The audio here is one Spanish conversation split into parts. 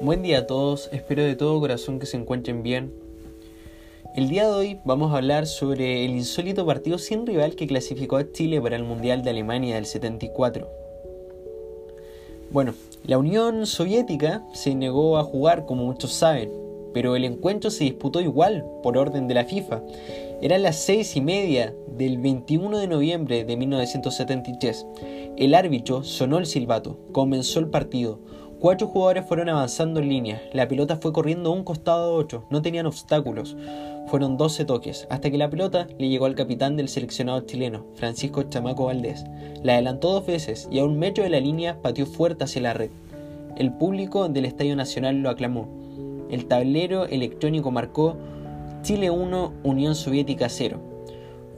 Buen día a todos, espero de todo corazón que se encuentren bien. El día de hoy vamos a hablar sobre el insólito partido sin rival que clasificó a Chile para el Mundial de Alemania del 74. Bueno, la Unión Soviética se negó a jugar como muchos saben, pero el encuentro se disputó igual por orden de la FIFA. Eran las seis y media del 21 de noviembre de 1973. El árbitro sonó el silbato, comenzó el partido. Cuatro jugadores fueron avanzando en línea. La pelota fue corriendo a un costado de ocho. No tenían obstáculos. Fueron 12 toques, hasta que la pelota le llegó al capitán del seleccionado chileno, Francisco Chamaco Valdés. La adelantó dos veces y a un metro de la línea pateó fuerte hacia la red. El público del Estadio Nacional lo aclamó. El tablero electrónico marcó Chile 1, Unión Soviética 0.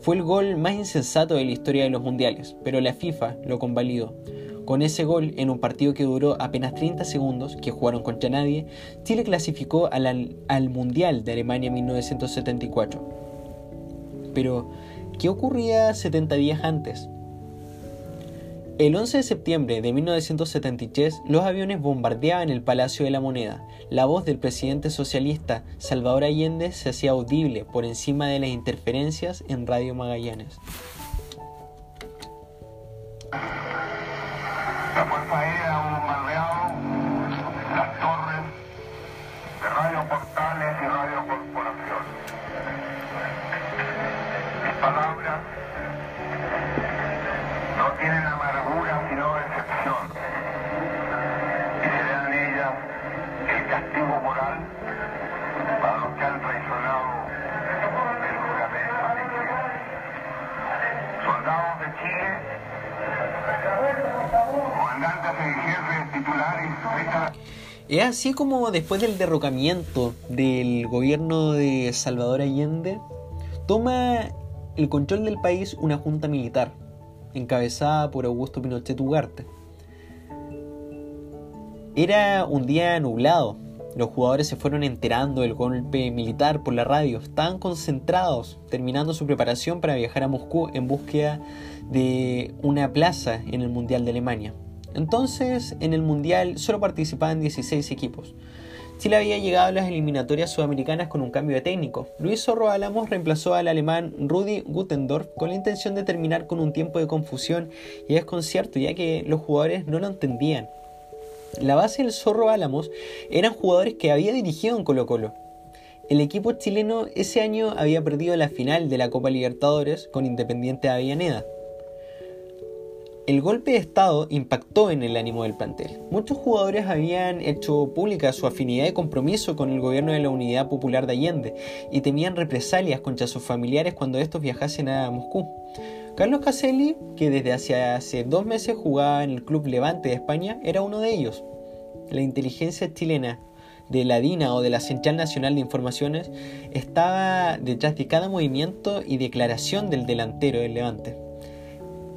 Fue el gol más insensato de la historia de los mundiales, pero la FIFA lo convalidó. Con ese gol, en un partido que duró apenas 30 segundos, que jugaron contra nadie, Chile clasificó al, al Mundial de Alemania 1974. Pero, ¿qué ocurría 70 días antes? El 11 de septiembre de 1973, los aviones bombardeaban el Palacio de la Moneda. La voz del presidente socialista Salvador Allende se hacía audible por encima de las interferencias en Radio Magallanes. Palabras no tienen amargura sino decepción. Y serán ellas el castigo moral para los que han traicionado el juramento de Chile. Soldados de Chile comandantes en jefe titulares esta Es así como después del derrocamiento del gobierno de Salvador Allende, toma el control del país una junta militar, encabezada por Augusto Pinochet Ugarte. Era un día nublado, los jugadores se fueron enterando del golpe militar por la radio, estaban concentrados, terminando su preparación para viajar a Moscú en búsqueda de una plaza en el Mundial de Alemania. Entonces, en el Mundial solo participaban 16 equipos. Chile había llegado a las eliminatorias sudamericanas con un cambio de técnico. Luis Zorro Álamos reemplazó al alemán Rudi Gutendorf con la intención de terminar con un tiempo de confusión y desconcierto, ya que los jugadores no lo entendían. La base del Zorro Álamos eran jugadores que había dirigido en Colo Colo. El equipo chileno ese año había perdido la final de la Copa Libertadores con Independiente de Avellaneda. El golpe de Estado impactó en el ánimo del plantel. Muchos jugadores habían hecho pública su afinidad y compromiso con el gobierno de la Unidad Popular de Allende y temían represalias contra sus familiares cuando estos viajasen a Moscú. Carlos Caselli, que desde hace, hace dos meses jugaba en el Club Levante de España, era uno de ellos. La inteligencia chilena de la DINA o de la Central Nacional de Informaciones estaba detrás de cada movimiento y declaración del delantero del Levante.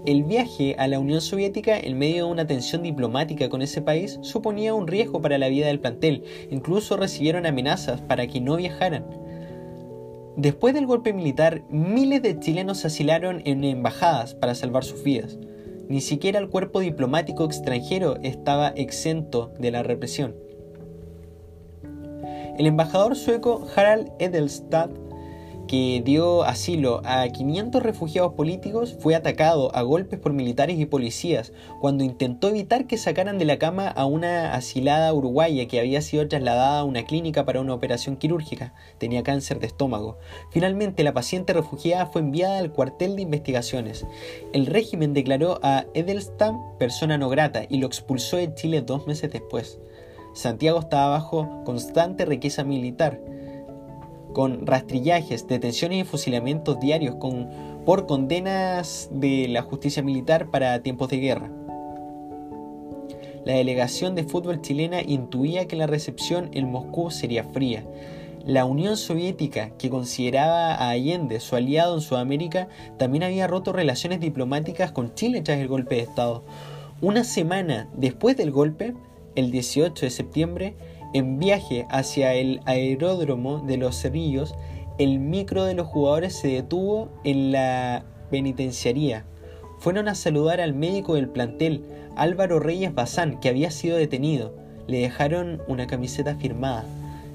El viaje a la Unión Soviética en medio de una tensión diplomática con ese país suponía un riesgo para la vida del plantel, incluso recibieron amenazas para que no viajaran. Después del golpe militar, miles de chilenos asilaron en embajadas para salvar sus vidas. Ni siquiera el cuerpo diplomático extranjero estaba exento de la represión. El embajador sueco Harald Edelstad que dio asilo a 500 refugiados políticos, fue atacado a golpes por militares y policías cuando intentó evitar que sacaran de la cama a una asilada uruguaya que había sido trasladada a una clínica para una operación quirúrgica. Tenía cáncer de estómago. Finalmente, la paciente refugiada fue enviada al cuartel de investigaciones. El régimen declaró a Edelstam persona no grata y lo expulsó de Chile dos meses después. Santiago estaba bajo constante riqueza militar con rastrillajes, detenciones y fusilamientos diarios con, por condenas de la justicia militar para tiempos de guerra. La delegación de fútbol chilena intuía que la recepción en Moscú sería fría. La Unión Soviética, que consideraba a Allende su aliado en Sudamérica, también había roto relaciones diplomáticas con Chile tras el golpe de Estado. Una semana después del golpe, el 18 de septiembre, en viaje hacia el aeródromo de los Cerrillos, el micro de los jugadores se detuvo en la penitenciaría. Fueron a saludar al médico del plantel, Álvaro Reyes Bazán, que había sido detenido. le dejaron una camiseta firmada.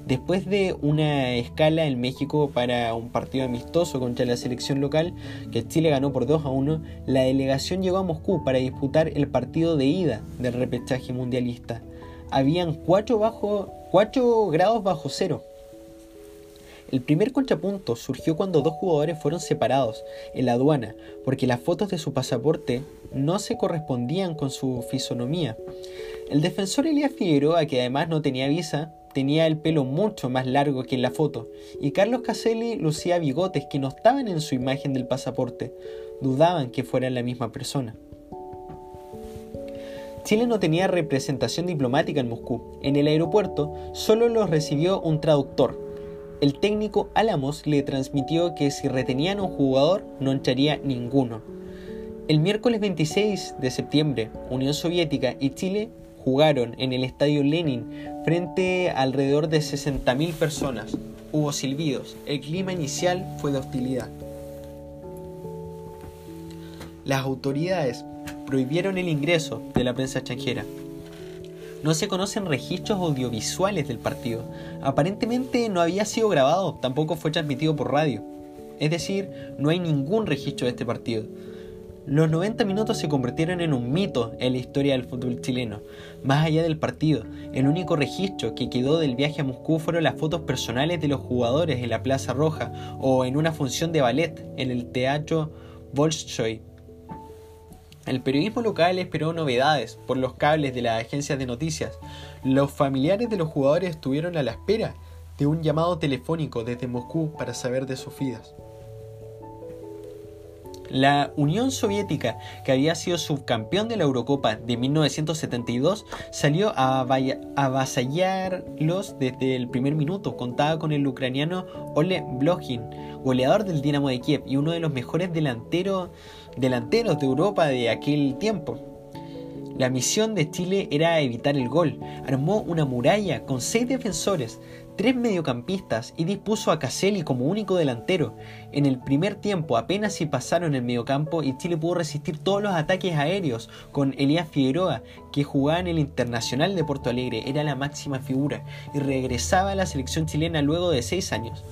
Después de una escala en México para un partido amistoso contra la selección local, que Chile ganó por 2 a 1, la delegación llegó a Moscú para disputar el partido de ida del repechaje mundialista. Habían 4, bajo, 4 grados bajo cero. El primer contrapunto surgió cuando dos jugadores fueron separados en la aduana, porque las fotos de su pasaporte no se correspondían con su fisonomía. El defensor Elías Figueroa, que además no tenía visa, tenía el pelo mucho más largo que en la foto, y Carlos Caselli lucía bigotes que no estaban en su imagen del pasaporte. Dudaban que fueran la misma persona. Chile no tenía representación diplomática en Moscú. En el aeropuerto solo los recibió un traductor, el técnico Álamos le transmitió que si retenían a un jugador no entraría ninguno. El miércoles 26 de septiembre, Unión Soviética y Chile jugaron en el estadio Lenin frente alrededor de 60.000 personas. Hubo silbidos. El clima inicial fue de hostilidad. Las autoridades prohibieron el ingreso de la prensa extranjera. No se conocen registros audiovisuales del partido. Aparentemente no había sido grabado, tampoco fue transmitido por radio. Es decir, no hay ningún registro de este partido. Los 90 minutos se convirtieron en un mito en la historia del fútbol chileno. Más allá del partido, el único registro que quedó del viaje a Moscú fueron las fotos personales de los jugadores en la Plaza Roja o en una función de ballet en el Teatro Bolshoi el periodismo local esperó novedades por los cables de las agencias de noticias. Los familiares de los jugadores estuvieron a la espera de un llamado telefónico desde Moscú para saber de sus vidas. La Unión Soviética, que había sido subcampeón de la Eurocopa de 1972, salió a avasallarlos desde el primer minuto. Contaba con el ucraniano Ole Blochin, goleador del Dinamo de Kiev y uno de los mejores delanteros delanteros de Europa de aquel tiempo. La misión de Chile era evitar el gol. Armó una muralla con seis defensores, tres mediocampistas y dispuso a Caselli como único delantero. En el primer tiempo apenas si pasaron el mediocampo y Chile pudo resistir todos los ataques aéreos con Elías Figueroa, que jugaba en el Internacional de Porto Alegre, era la máxima figura y regresaba a la selección chilena luego de seis años.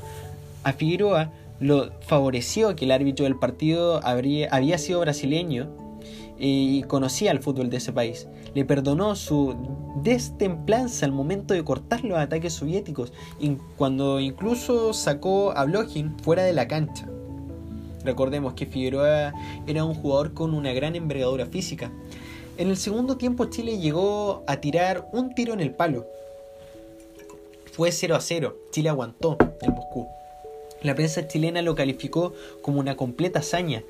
A Figueroa lo favoreció que el árbitro del partido había sido brasileño y conocía el fútbol de ese país. Le perdonó su destemplanza al momento de cortar los ataques soviéticos, cuando incluso sacó a Blochin fuera de la cancha. Recordemos que Figueroa era un jugador con una gran envergadura física. En el segundo tiempo Chile llegó a tirar un tiro en el palo. Fue 0 a 0. Chile aguantó en Moscú. La prensa chilena lo calificó como una completa hazaña.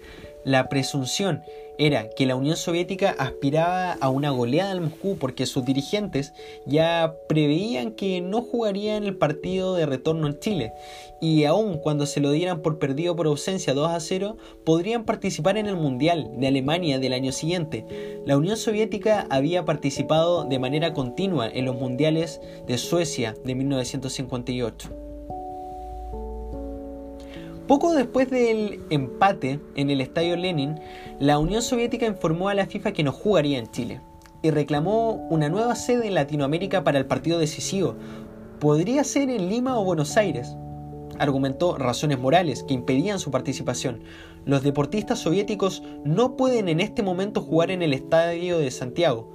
La presunción era que la Unión Soviética aspiraba a una goleada al Moscú porque sus dirigentes ya preveían que no jugarían el partido de retorno en Chile y aun cuando se lo dieran por perdido por ausencia 2 a 0 podrían participar en el Mundial de Alemania del año siguiente. La Unión Soviética había participado de manera continua en los Mundiales de Suecia de 1958. Poco después del empate en el Estadio Lenin, la Unión Soviética informó a la FIFA que no jugaría en Chile y reclamó una nueva sede en Latinoamérica para el partido decisivo. Podría ser en Lima o Buenos Aires. Argumentó razones morales que impedían su participación. Los deportistas soviéticos no pueden en este momento jugar en el Estadio de Santiago.